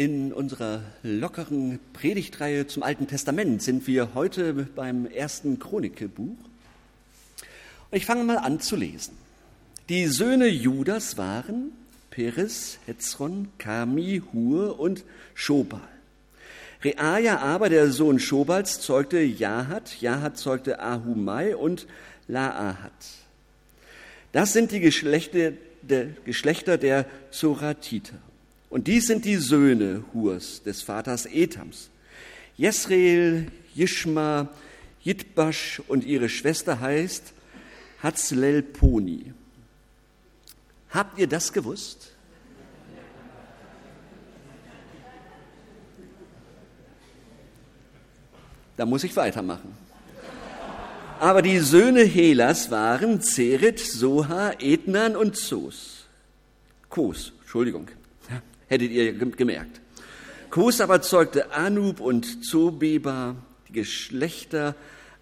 In unserer lockeren Predigtreihe zum Alten Testament sind wir heute beim ersten Chronikebuch. Und ich fange mal an zu lesen. Die Söhne Judas waren Peres, Hetzron, Kami, Hur und Schobal. Reaja aber, der Sohn Schobals, zeugte Jahat, Jahat zeugte Ahumai und Laahat. Das sind die Geschlechter der Zoratiter. Und dies sind die Söhne Hurs, des Vaters Etams. Jesreel, Jishma, Jitbash und ihre Schwester heißt Hatzlelponi. Habt ihr das gewusst? Da muss ich weitermachen. Aber die Söhne Helas waren Zeret, Soha, Etnan und Zos. Kos, Entschuldigung hättet ihr gemerkt. Kos aber zeugte Anub und Zobeba, die Geschlechter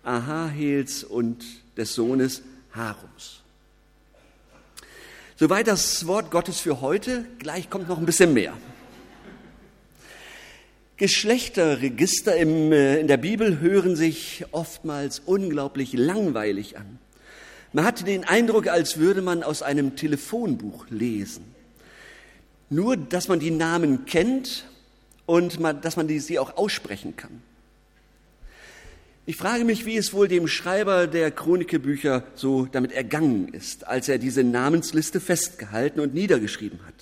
Ahahels und des Sohnes Harums. Soweit das Wort Gottes für heute. Gleich kommt noch ein bisschen mehr. Geschlechterregister im, äh, in der Bibel hören sich oftmals unglaublich langweilig an. Man hat den Eindruck, als würde man aus einem Telefonbuch lesen. Nur, dass man die Namen kennt und man, dass man die, sie auch aussprechen kann. Ich frage mich, wie es wohl dem Schreiber der Chronikebücher so damit ergangen ist, als er diese Namensliste festgehalten und niedergeschrieben hat.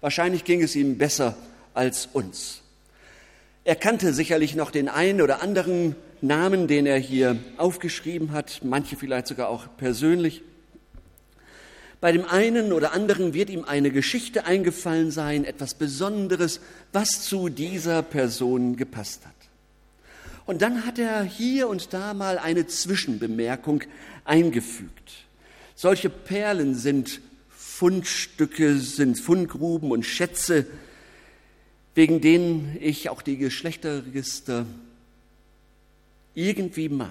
Wahrscheinlich ging es ihm besser als uns. Er kannte sicherlich noch den einen oder anderen Namen, den er hier aufgeschrieben hat, manche vielleicht sogar auch persönlich. Bei dem einen oder anderen wird ihm eine Geschichte eingefallen sein, etwas Besonderes, was zu dieser Person gepasst hat. Und dann hat er hier und da mal eine Zwischenbemerkung eingefügt. Solche Perlen sind Fundstücke, sind Fundgruben und Schätze, wegen denen ich auch die Geschlechterregister irgendwie mag.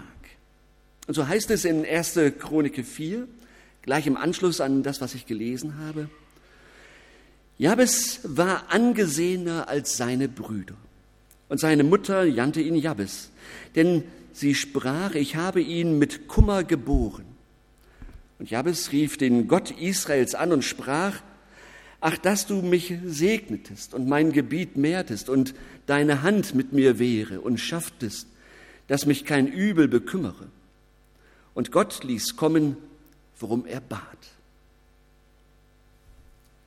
Und so heißt es in 1. Chronik 4, gleich im Anschluss an das, was ich gelesen habe. Jabes war angesehener als seine Brüder. Und seine Mutter nannte ihn Jabes, denn sie sprach, ich habe ihn mit Kummer geboren. Und Jabes rief den Gott Israels an und sprach, ach, dass du mich segnetest und mein Gebiet mehrtest und deine Hand mit mir wäre und schafftest, dass mich kein Übel bekümmere. Und Gott ließ kommen worum er bat.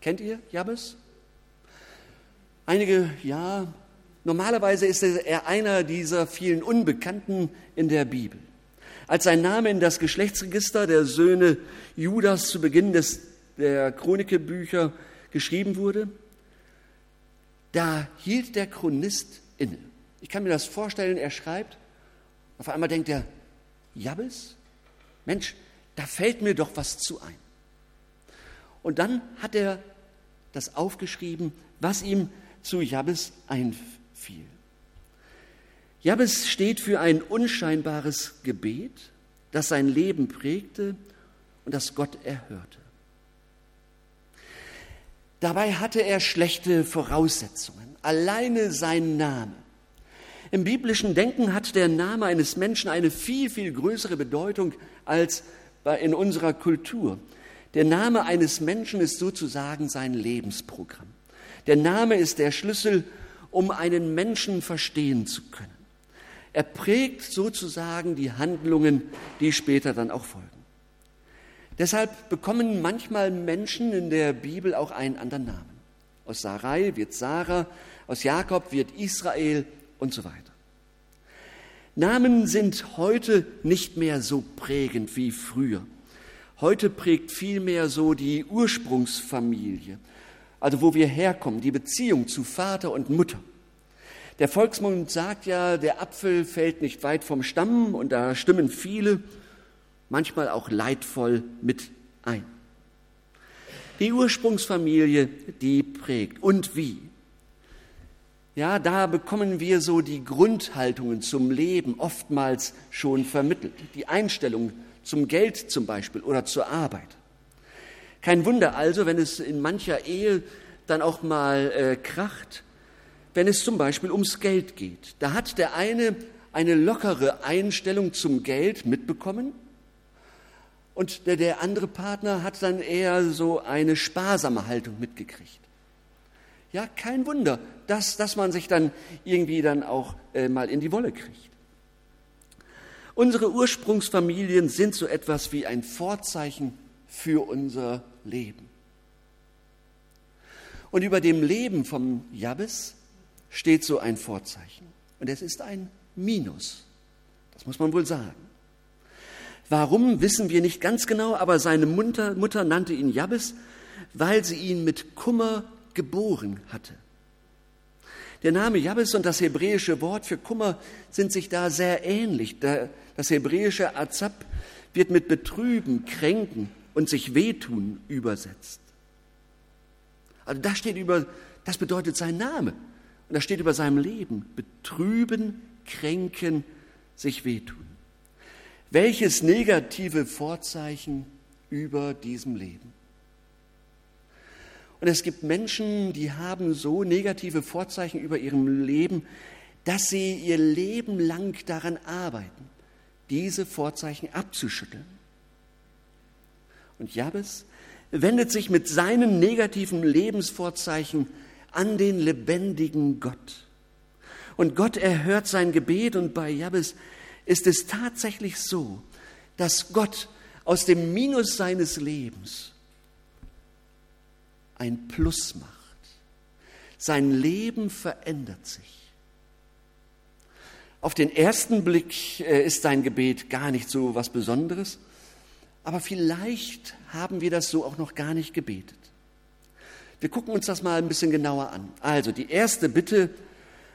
Kennt ihr Jabes? Einige, ja, normalerweise ist er einer dieser vielen Unbekannten in der Bibel. Als sein Name in das Geschlechtsregister der Söhne Judas zu Beginn des, der Chronikebücher geschrieben wurde, da hielt der Chronist inne. Ich kann mir das vorstellen, er schreibt, auf einmal denkt er, Jabes? Mensch, da fällt mir doch was zu ein. Und dann hat er das aufgeschrieben, was ihm zu Jabes einfiel. Jabes steht für ein unscheinbares Gebet, das sein Leben prägte und das Gott erhörte. Dabei hatte er schlechte Voraussetzungen. Alleine sein Name. Im biblischen Denken hat der Name eines Menschen eine viel, viel größere Bedeutung als in unserer Kultur. Der Name eines Menschen ist sozusagen sein Lebensprogramm. Der Name ist der Schlüssel, um einen Menschen verstehen zu können. Er prägt sozusagen die Handlungen, die später dann auch folgen. Deshalb bekommen manchmal Menschen in der Bibel auch einen anderen Namen. Aus Sarai wird Sarah, aus Jakob wird Israel und so weiter. Namen sind heute nicht mehr so prägend wie früher. Heute prägt vielmehr so die Ursprungsfamilie, also wo wir herkommen, die Beziehung zu Vater und Mutter. Der Volksmund sagt ja, der Apfel fällt nicht weit vom Stamm und da stimmen viele, manchmal auch leidvoll mit ein. Die Ursprungsfamilie, die prägt. Und wie? Ja, da bekommen wir so die Grundhaltungen zum Leben oftmals schon vermittelt. Die Einstellung zum Geld zum Beispiel oder zur Arbeit. Kein Wunder also, wenn es in mancher Ehe dann auch mal äh, kracht, wenn es zum Beispiel ums Geld geht. Da hat der eine eine lockere Einstellung zum Geld mitbekommen und der, der andere Partner hat dann eher so eine sparsame Haltung mitgekriegt. Ja, kein Wunder, dass, dass man sich dann irgendwie dann auch äh, mal in die Wolle kriegt. Unsere Ursprungsfamilien sind so etwas wie ein Vorzeichen für unser Leben. Und über dem Leben vom Jabes steht so ein Vorzeichen. Und es ist ein Minus. Das muss man wohl sagen. Warum, wissen wir nicht ganz genau, aber seine Mutter, Mutter nannte ihn Jabes, weil sie ihn mit Kummer geboren hatte. Der Name Jabes und das hebräische Wort für Kummer sind sich da sehr ähnlich. Das hebräische Azab wird mit betrüben, kränken und sich wehtun übersetzt. Also das steht über, das bedeutet sein Name. Und das steht über seinem Leben. Betrüben, kränken, sich wehtun. Welches negative Vorzeichen über diesem Leben? Und es gibt Menschen, die haben so negative Vorzeichen über ihrem Leben, dass sie ihr Leben lang daran arbeiten, diese Vorzeichen abzuschütteln. Und Jabes wendet sich mit seinen negativen Lebensvorzeichen an den lebendigen Gott. Und Gott erhört sein Gebet und bei Jabes ist es tatsächlich so, dass Gott aus dem Minus seines Lebens ein Plus macht. Sein Leben verändert sich. Auf den ersten Blick äh, ist sein Gebet gar nicht so was Besonderes, aber vielleicht haben wir das so auch noch gar nicht gebetet. Wir gucken uns das mal ein bisschen genauer an. Also die erste Bitte,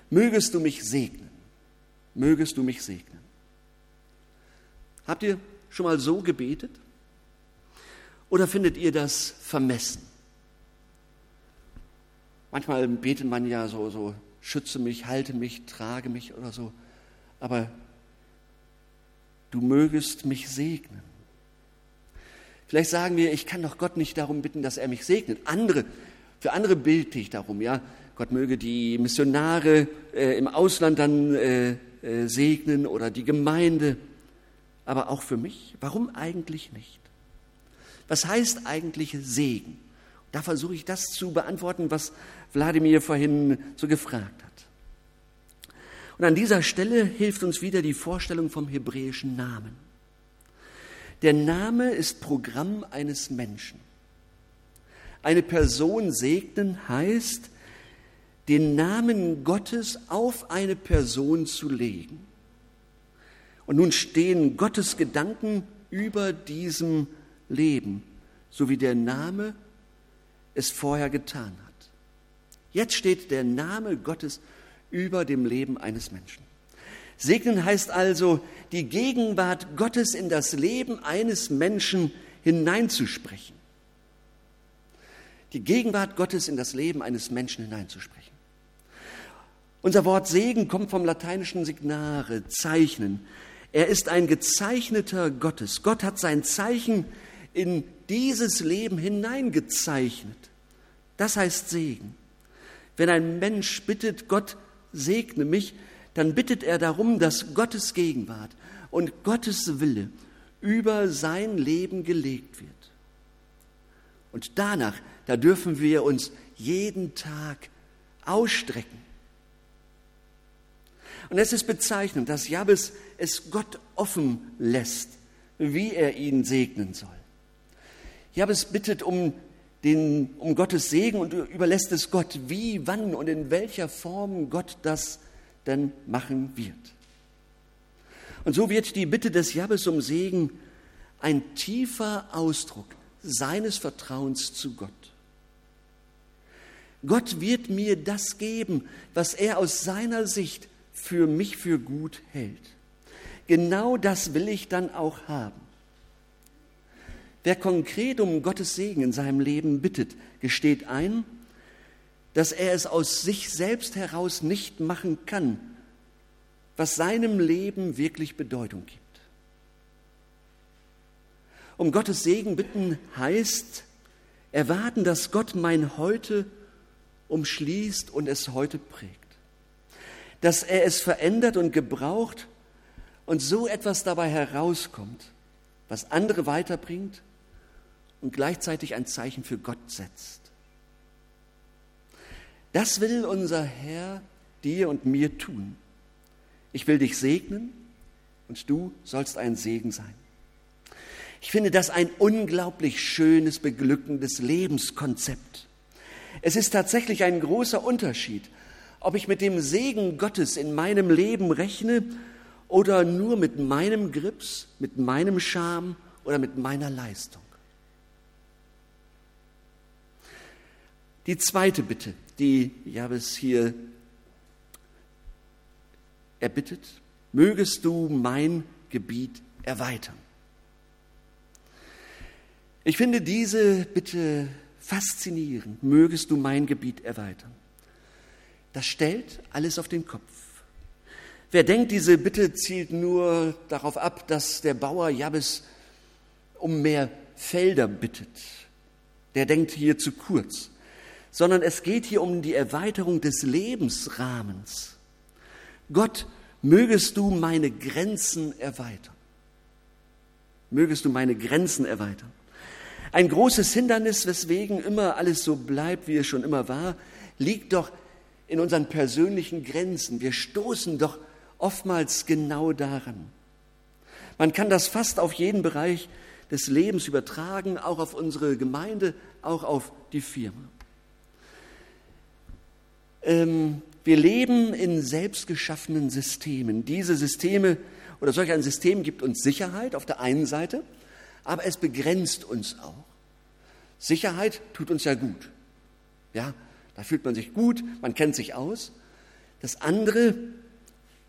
mögest du mich segnen, mögest du mich segnen. Habt ihr schon mal so gebetet? Oder findet ihr das vermessen? Manchmal betet man ja so, so, schütze mich, halte mich, trage mich oder so. Aber du mögest mich segnen. Vielleicht sagen wir, ich kann doch Gott nicht darum bitten, dass er mich segnet. Andere, für andere bete ich darum, ja. Gott möge die Missionare äh, im Ausland dann äh, äh, segnen oder die Gemeinde. Aber auch für mich, warum eigentlich nicht? Was heißt eigentlich Segen? Da versuche ich das zu beantworten, was Wladimir vorhin so gefragt hat. Und an dieser Stelle hilft uns wieder die Vorstellung vom hebräischen Namen. Der Name ist Programm eines Menschen. Eine Person segnen heißt, den Namen Gottes auf eine Person zu legen. Und nun stehen Gottes Gedanken über diesem Leben, so wie der Name es vorher getan hat. Jetzt steht der Name Gottes über dem Leben eines Menschen. Segnen heißt also, die Gegenwart Gottes in das Leben eines Menschen hineinzusprechen. Die Gegenwart Gottes in das Leben eines Menschen hineinzusprechen. Unser Wort Segen kommt vom lateinischen Signare, zeichnen. Er ist ein gezeichneter Gottes. Gott hat sein Zeichen in dieses Leben hineingezeichnet. Das heißt Segen. Wenn ein Mensch bittet, Gott segne mich, dann bittet er darum, dass Gottes Gegenwart und Gottes Wille über sein Leben gelegt wird. Und danach, da dürfen wir uns jeden Tag ausstrecken. Und es ist bezeichnend, dass Jabes es Gott offen lässt, wie er ihn segnen soll. Jabes bittet um, den, um Gottes Segen und überlässt es Gott, wie, wann und in welcher Form Gott das denn machen wird. Und so wird die Bitte des Jabes um Segen ein tiefer Ausdruck seines Vertrauens zu Gott. Gott wird mir das geben, was er aus seiner Sicht für mich für gut hält. Genau das will ich dann auch haben. Wer konkret um Gottes Segen in seinem Leben bittet, gesteht ein, dass er es aus sich selbst heraus nicht machen kann, was seinem Leben wirklich Bedeutung gibt. Um Gottes Segen bitten heißt erwarten, dass Gott mein Heute umschließt und es heute prägt. dass er es verändert und gebraucht und so etwas dabei herauskommt, was andere weiterbringt und gleichzeitig ein Zeichen für Gott setzt. Das will unser Herr dir und mir tun. Ich will dich segnen und du sollst ein Segen sein. Ich finde das ein unglaublich schönes, beglückendes Lebenskonzept. Es ist tatsächlich ein großer Unterschied, ob ich mit dem Segen Gottes in meinem Leben rechne oder nur mit meinem Grips, mit meinem Scham oder mit meiner Leistung. Die zweite Bitte, die Jabes hier erbittet, mögest du mein Gebiet erweitern. Ich finde diese Bitte faszinierend, mögest du mein Gebiet erweitern. Das stellt alles auf den Kopf. Wer denkt, diese Bitte zielt nur darauf ab, dass der Bauer Jabes um mehr Felder bittet, der denkt hier zu kurz, sondern es geht hier um die Erweiterung des Lebensrahmens. Gott, mögest du meine Grenzen erweitern. Mögest du meine Grenzen erweitern. Ein großes Hindernis, weswegen immer alles so bleibt, wie es schon immer war, liegt doch in unseren persönlichen Grenzen. Wir stoßen doch oftmals genau daran. Man kann das fast auf jeden Bereich des Lebens übertragen, auch auf unsere Gemeinde, auch auf die Firma. Ähm, wir leben in selbstgeschaffenen Systemen. Diese Systeme oder solch ein System gibt uns Sicherheit auf der einen Seite, aber es begrenzt uns auch. Sicherheit tut uns ja gut. Ja, da fühlt man sich gut, man kennt sich aus. Das andere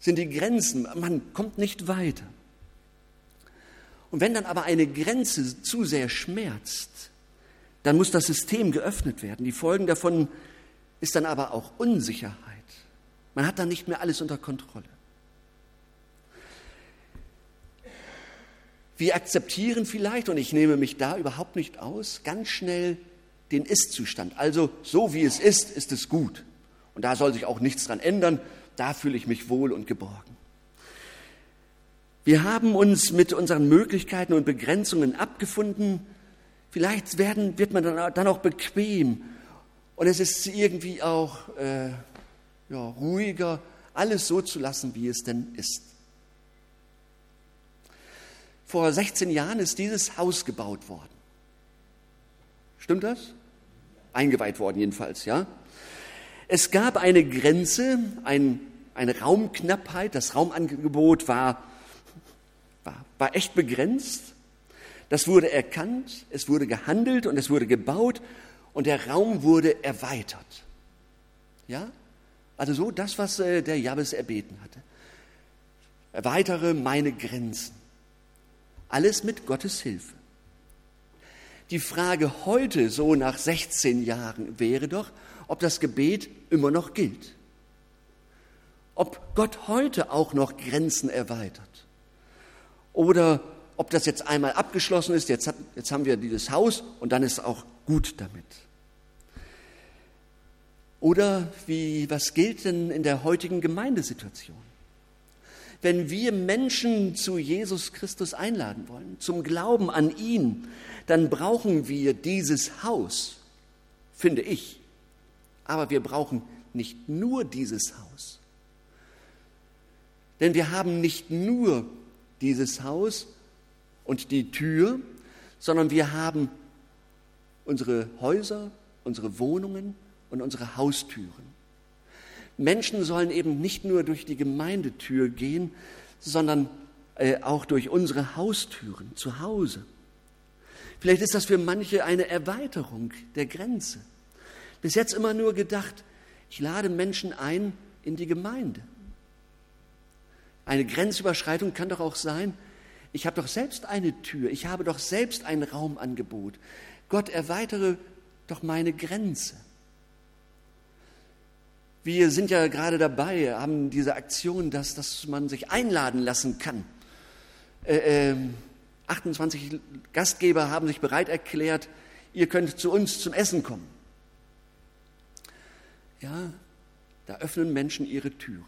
sind die Grenzen, man kommt nicht weiter. Und wenn dann aber eine Grenze zu sehr schmerzt, dann muss das System geöffnet werden. Die Folgen davon ist dann aber auch Unsicherheit. Man hat dann nicht mehr alles unter Kontrolle. Wir akzeptieren vielleicht, und ich nehme mich da überhaupt nicht aus, ganz schnell den Ist-Zustand. Also so wie es ist, ist es gut. Und da soll sich auch nichts dran ändern. Da fühle ich mich wohl und geborgen. Wir haben uns mit unseren Möglichkeiten und Begrenzungen abgefunden. Vielleicht werden, wird man dann auch bequem. Und es ist irgendwie auch äh, ja, ruhiger, alles so zu lassen, wie es denn ist. Vor 16 Jahren ist dieses Haus gebaut worden. Stimmt das? Eingeweiht worden jedenfalls, ja. Es gab eine Grenze, ein, eine Raumknappheit. Das Raumangebot war, war, war echt begrenzt. Das wurde erkannt, es wurde gehandelt und es wurde gebaut und der Raum wurde erweitert. Ja? Also so das, was äh, der Jabes erbeten hatte. Erweitere meine Grenzen. Alles mit Gottes Hilfe. Die Frage heute, so nach 16 Jahren, wäre doch, ob das Gebet immer noch gilt. Ob Gott heute auch noch Grenzen erweitert. Oder ob das jetzt einmal abgeschlossen ist, jetzt, hat, jetzt haben wir dieses Haus und dann ist auch gut damit. Oder wie, was gilt denn in der heutigen Gemeindesituation? wenn wir Menschen zu Jesus Christus einladen wollen, zum Glauben an ihn, dann brauchen wir dieses Haus, finde ich. Aber wir brauchen nicht nur dieses Haus. Denn wir haben nicht nur dieses Haus und die Tür, sondern wir haben unsere Häuser, unsere Wohnungen und unsere Haustüren. Menschen sollen eben nicht nur durch die Gemeindetür gehen, sondern äh, auch durch unsere Haustüren zu Hause. Vielleicht ist das für manche eine Erweiterung der Grenze. Bis jetzt immer nur gedacht, ich lade Menschen ein in die Gemeinde. Eine Grenzüberschreitung kann doch auch sein, ich habe doch selbst eine Tür, ich habe doch selbst ein Raumangebot. Gott erweitere doch meine Grenze. Wir sind ja gerade dabei, haben diese Aktion, dass, dass man sich einladen lassen kann. Äh, äh, 28 Gastgeber haben sich bereit erklärt, ihr könnt zu uns zum Essen kommen. Ja, da öffnen Menschen ihre Türen.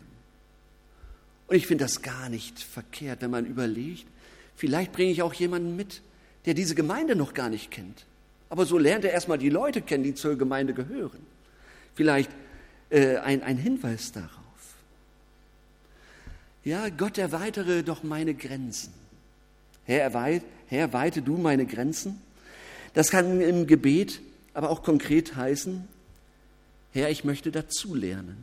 Und ich finde das gar nicht verkehrt, wenn man überlegt, vielleicht bringe ich auch jemanden mit, der diese Gemeinde noch gar nicht kennt. Aber so lernt er erstmal die Leute kennen, die zur Gemeinde gehören. Vielleicht äh, ein, ein Hinweis darauf. Ja, Gott erweitere doch meine Grenzen. Herr, erweit, Herr, weite du meine Grenzen. Das kann im Gebet aber auch konkret heißen, Herr, ich möchte dazulernen.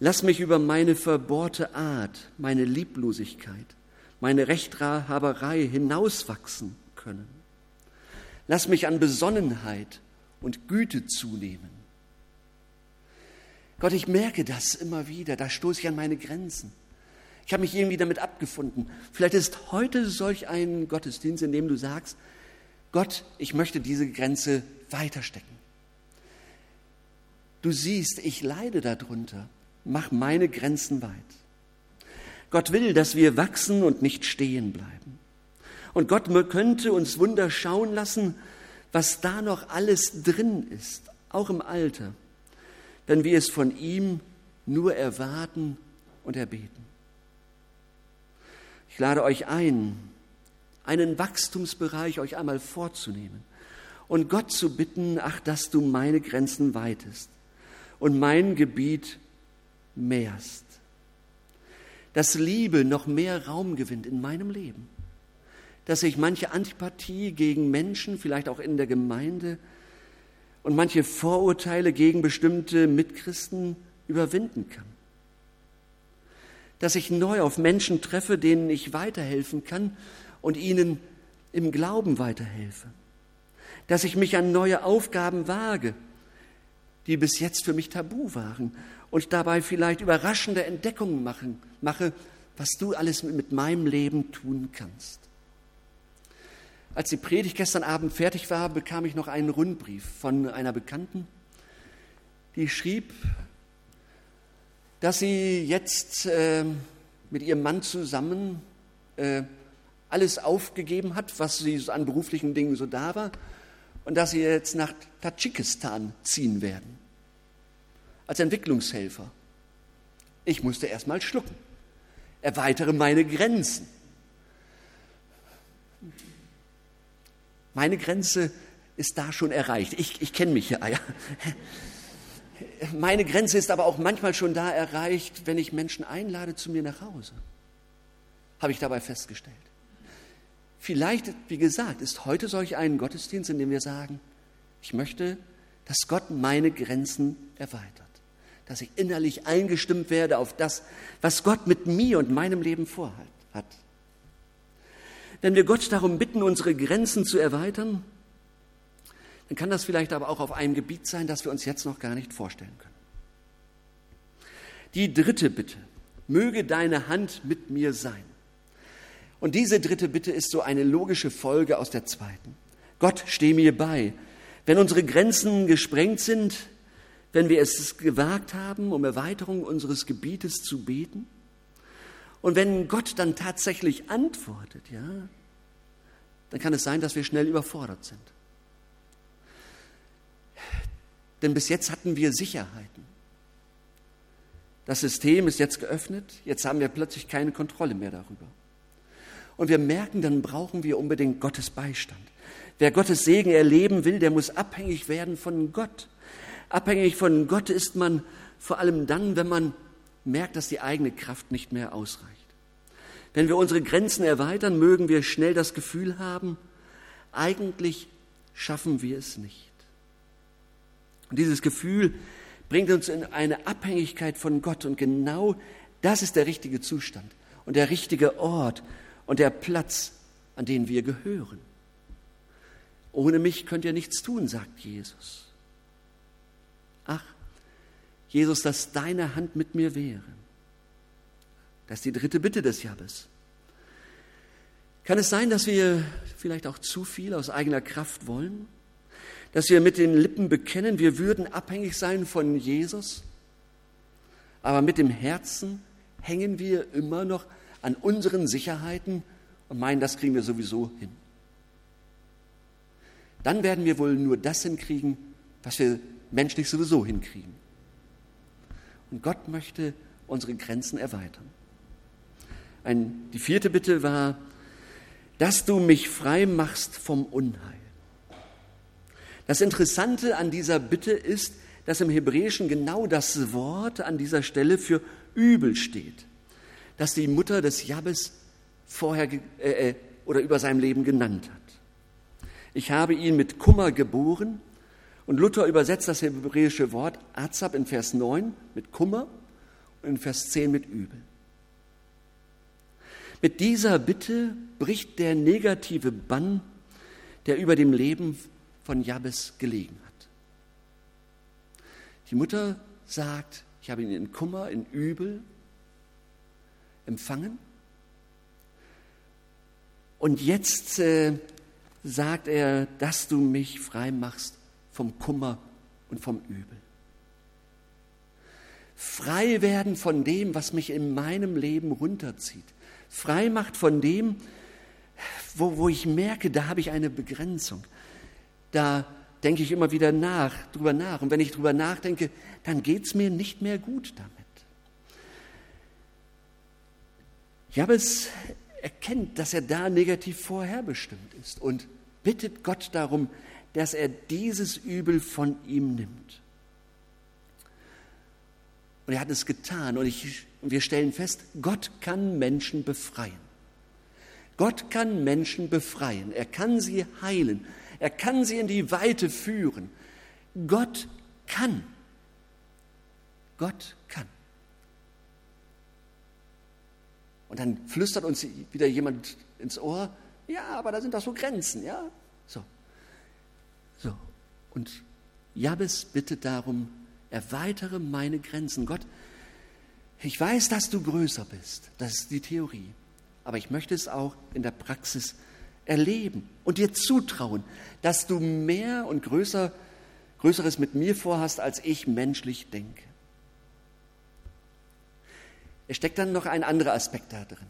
Lass mich über meine verbohrte Art, meine Lieblosigkeit, meine Rechthaberei hinauswachsen können. Lass mich an Besonnenheit und Güte zunehmen. Gott, ich merke das immer wieder, da stoße ich an meine Grenzen. Ich habe mich irgendwie damit abgefunden. Vielleicht ist heute solch ein Gottesdienst, in dem du sagst, Gott, ich möchte diese Grenze weiterstecken. Du siehst, ich leide darunter. Mach meine Grenzen weit. Gott will, dass wir wachsen und nicht stehen bleiben. Und Gott könnte uns Wunder schauen lassen, was da noch alles drin ist, auch im Alter, wenn wir es von ihm nur erwarten und erbeten. Ich lade euch ein, einen Wachstumsbereich euch einmal vorzunehmen und Gott zu bitten, ach, dass du meine Grenzen weitest und mein Gebiet mehrst. Dass Liebe noch mehr Raum gewinnt in meinem Leben. Dass ich manche Antipathie gegen Menschen, vielleicht auch in der Gemeinde, und manche Vorurteile gegen bestimmte Mitchristen überwinden kann. Dass ich neu auf Menschen treffe, denen ich weiterhelfen kann und ihnen im Glauben weiterhelfe. Dass ich mich an neue Aufgaben wage, die bis jetzt für mich tabu waren und dabei vielleicht überraschende Entdeckungen machen, mache, was du alles mit meinem Leben tun kannst. Als die Predigt gestern Abend fertig war, bekam ich noch einen Rundbrief von einer Bekannten, die schrieb, dass sie jetzt äh, mit ihrem Mann zusammen äh, alles aufgegeben hat, was sie an beruflichen Dingen so da war, und dass sie jetzt nach Tadschikistan ziehen werden, als Entwicklungshelfer. Ich musste erst mal schlucken, erweitere meine Grenzen. Meine Grenze ist da schon erreicht. Ich, ich kenne mich ja. Meine Grenze ist aber auch manchmal schon da erreicht, wenn ich Menschen einlade zu mir nach Hause. Habe ich dabei festgestellt. Vielleicht, wie gesagt, ist heute solch ein Gottesdienst, in dem wir sagen, ich möchte, dass Gott meine Grenzen erweitert, dass ich innerlich eingestimmt werde auf das, was Gott mit mir und meinem Leben vorhat. Wenn wir Gott darum bitten, unsere Grenzen zu erweitern, dann kann das vielleicht aber auch auf einem Gebiet sein, das wir uns jetzt noch gar nicht vorstellen können. Die dritte Bitte, möge deine Hand mit mir sein. Und diese dritte Bitte ist so eine logische Folge aus der zweiten. Gott, steh mir bei. Wenn unsere Grenzen gesprengt sind, wenn wir es gewagt haben, um Erweiterung unseres Gebietes zu beten, und wenn Gott dann tatsächlich antwortet, ja, dann kann es sein, dass wir schnell überfordert sind. Denn bis jetzt hatten wir Sicherheiten. Das System ist jetzt geöffnet, jetzt haben wir plötzlich keine Kontrolle mehr darüber. Und wir merken, dann brauchen wir unbedingt Gottes Beistand. Wer Gottes Segen erleben will, der muss abhängig werden von Gott. Abhängig von Gott ist man vor allem dann, wenn man merkt, dass die eigene Kraft nicht mehr ausreicht. Wenn wir unsere Grenzen erweitern, mögen wir schnell das Gefühl haben, eigentlich schaffen wir es nicht. Und dieses Gefühl bringt uns in eine Abhängigkeit von Gott und genau das ist der richtige Zustand und der richtige Ort, und der Platz, an den wir gehören. Ohne mich könnt ihr nichts tun, sagt Jesus. Ach, Jesus, dass deine Hand mit mir wäre. Das ist die dritte Bitte des Jabes. Kann es sein, dass wir vielleicht auch zu viel aus eigener Kraft wollen? Dass wir mit den Lippen bekennen, wir würden abhängig sein von Jesus? Aber mit dem Herzen hängen wir immer noch an unseren Sicherheiten und meinen, das kriegen wir sowieso hin. Dann werden wir wohl nur das hinkriegen, was wir menschlich sowieso hinkriegen. Und Gott möchte unsere Grenzen erweitern. Ein, die vierte Bitte war, dass du mich frei machst vom Unheil. Das Interessante an dieser Bitte ist, dass im Hebräischen genau das Wort an dieser Stelle für übel steht, das die Mutter des Jabes vorher äh, äh, oder über seinem Leben genannt hat. Ich habe ihn mit Kummer geboren und Luther übersetzt das hebräische Wort Azab in Vers 9 mit Kummer und in Vers 10 mit Übel. Mit dieser Bitte bricht der negative Bann, der über dem Leben von Jabes gelegen hat. Die Mutter sagt, ich habe ihn in Kummer, in Übel empfangen. Und jetzt äh, sagt er, dass du mich frei machst vom Kummer und vom Übel. Frei werden von dem, was mich in meinem Leben runterzieht. Frei macht von dem, wo, wo ich merke, da habe ich eine Begrenzung. Da denke ich immer wieder nach, drüber nach. Und wenn ich drüber nachdenke, dann geht es mir nicht mehr gut damit. Jabes erkennt, dass er da negativ vorherbestimmt ist und bittet Gott darum, dass er dieses Übel von ihm nimmt. Und er hat es getan. Und, ich, wir stellen fest, Gott kann Menschen befreien. Gott kann Menschen befreien. Er kann sie heilen. Er kann sie in die Weite führen. Gott kann. Gott kann. Und dann flüstert uns wieder jemand ins Ohr, ja, aber da sind doch so Grenzen, ja? So. So. Und Jabes bittet darum, erweitere meine Grenzen. Gott, ich weiß, dass du größer bist. Das ist die Theorie. Aber ich möchte es auch in der Praxis erleben und dir zutrauen, dass du mehr und größer, Größeres mit mir vorhast, als ich menschlich denke. Es steckt dann noch ein anderer Aspekt da drin.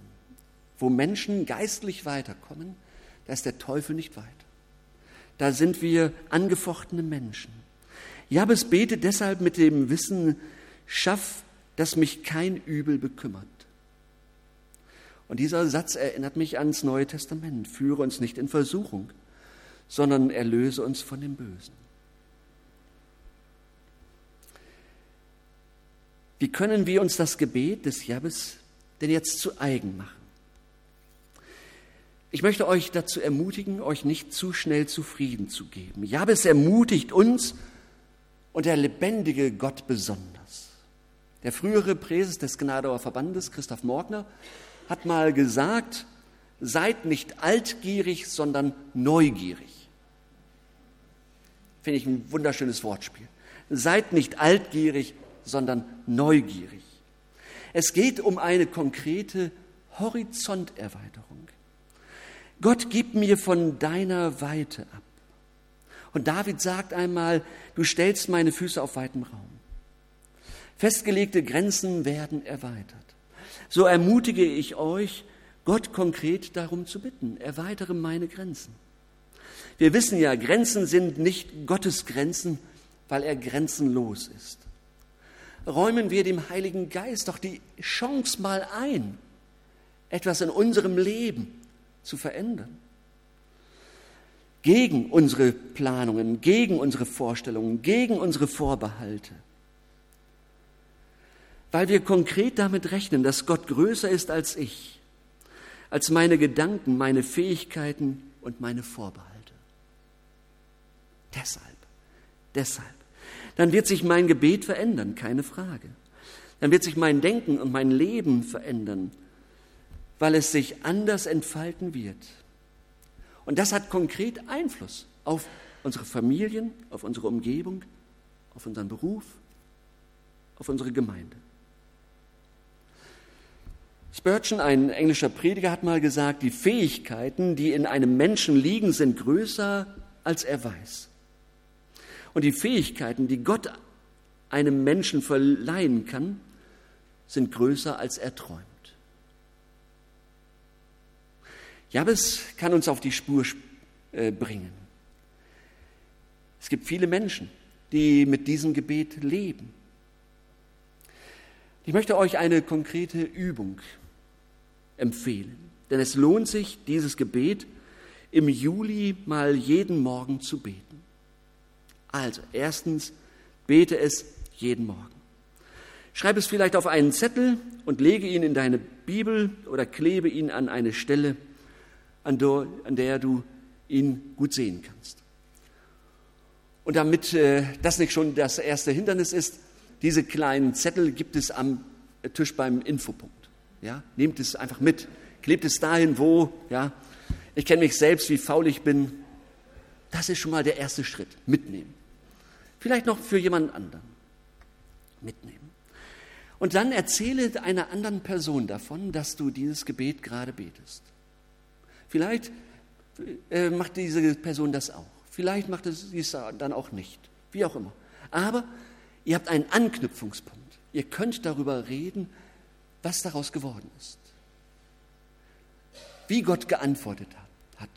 Wo Menschen geistlich weiterkommen, da ist der Teufel nicht weit. Da sind wir angefochtene Menschen. Jabes betet deshalb mit dem Wissen, schaff, dass mich kein Übel bekümmert. Und dieser Satz erinnert mich ans Neue Testament. Führe uns nicht in Versuchung, sondern erlöse uns von dem Bösen. Wie können wir uns das Gebet des Jabes denn jetzt zu eigen machen? Ich möchte euch dazu ermutigen, euch nicht zu schnell zufrieden zu geben. Jabes ermutigt uns und der lebendige Gott besonders. Der frühere Präses des Gnadauer Verbandes, Christoph Morgner, hat mal gesagt, seid nicht altgierig, sondern neugierig. Finde ich ein wunderschönes Wortspiel. Seid nicht altgierig, sondern neugierig. Es geht um eine konkrete Horizonterweiterung. Gott gib mir von deiner Weite ab. Und David sagt einmal, du stellst meine Füße auf weitem Raum. Festgelegte Grenzen werden erweitert. So ermutige ich euch, Gott konkret darum zu bitten, erweitere meine Grenzen. Wir wissen ja, Grenzen sind nicht Gottes Grenzen, weil er grenzenlos ist räumen wir dem Heiligen Geist doch die Chance mal ein, etwas in unserem Leben zu verändern. Gegen unsere Planungen, gegen unsere Vorstellungen, gegen unsere Vorbehalte. Weil wir konkret damit rechnen, dass Gott größer ist als ich, als meine Gedanken, meine Fähigkeiten und meine Vorbehalte. Deshalb, deshalb dann wird sich mein Gebet verändern, keine Frage. Dann wird sich mein Denken und mein Leben verändern, weil es sich anders entfalten wird. Und das hat konkret Einfluss auf unsere Familien, auf unsere Umgebung, auf unseren Beruf, auf unsere Gemeinde. Spurgeon, ein englischer Prediger, hat mal gesagt, die Fähigkeiten, die in einem Menschen liegen, sind größer, als er weiß. Und die Fähigkeiten, die Gott einem Menschen verleihen kann, sind größer, als er träumt. Jabes kann uns auf die Spur äh, bringen. Es gibt viele Menschen, die mit diesem Gebet leben. Ich möchte euch eine konkrete Übung empfehlen, denn es lohnt sich, dieses Gebet im Juli mal jeden Morgen zu beten. Also, erstens, bete es jeden Morgen. Schreib es vielleicht auf einen Zettel und lege ihn in deine Bibel oder klebe ihn an eine Stelle, an der du ihn gut sehen kannst. Und damit äh, das nicht schon das erste Hindernis ist, diese kleinen Zettel gibt es am Tisch beim Infopunkt. Ja, nehmt es einfach mit, klebt es dahin, wo, ja, ich kenne mich selbst, wie faul ich bin. Das ist schon mal der erste Schritt, mitnehmen. Vielleicht noch für jemanden anderen. Mitnehmen. Und dann erzähle einer anderen Person davon, dass du dieses Gebet gerade betest. Vielleicht äh, macht diese Person das auch. Vielleicht macht es dies dann auch nicht. Wie auch immer. Aber ihr habt einen Anknüpfungspunkt. Ihr könnt darüber reden, was daraus geworden ist. Wie Gott geantwortet hat.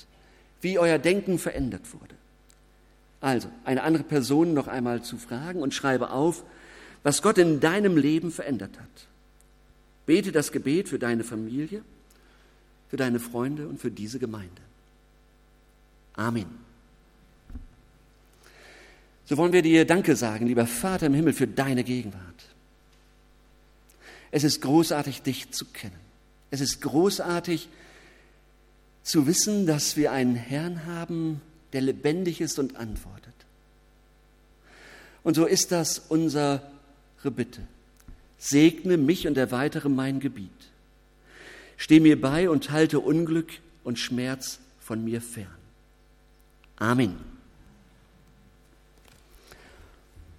Wie euer Denken verändert wurde. Also, eine andere Person noch einmal zu fragen und schreibe auf, was Gott in deinem Leben verändert hat. Bete das Gebet für deine Familie, für deine Freunde und für diese Gemeinde. Amen. So wollen wir dir Danke sagen, lieber Vater im Himmel, für deine Gegenwart. Es ist großartig, dich zu kennen. Es ist großartig zu wissen, dass wir einen Herrn haben, der lebendig ist und antwortet. Und so ist das unsere Bitte. Segne mich und erweitere mein Gebiet. Steh mir bei und halte Unglück und Schmerz von mir fern. Amen.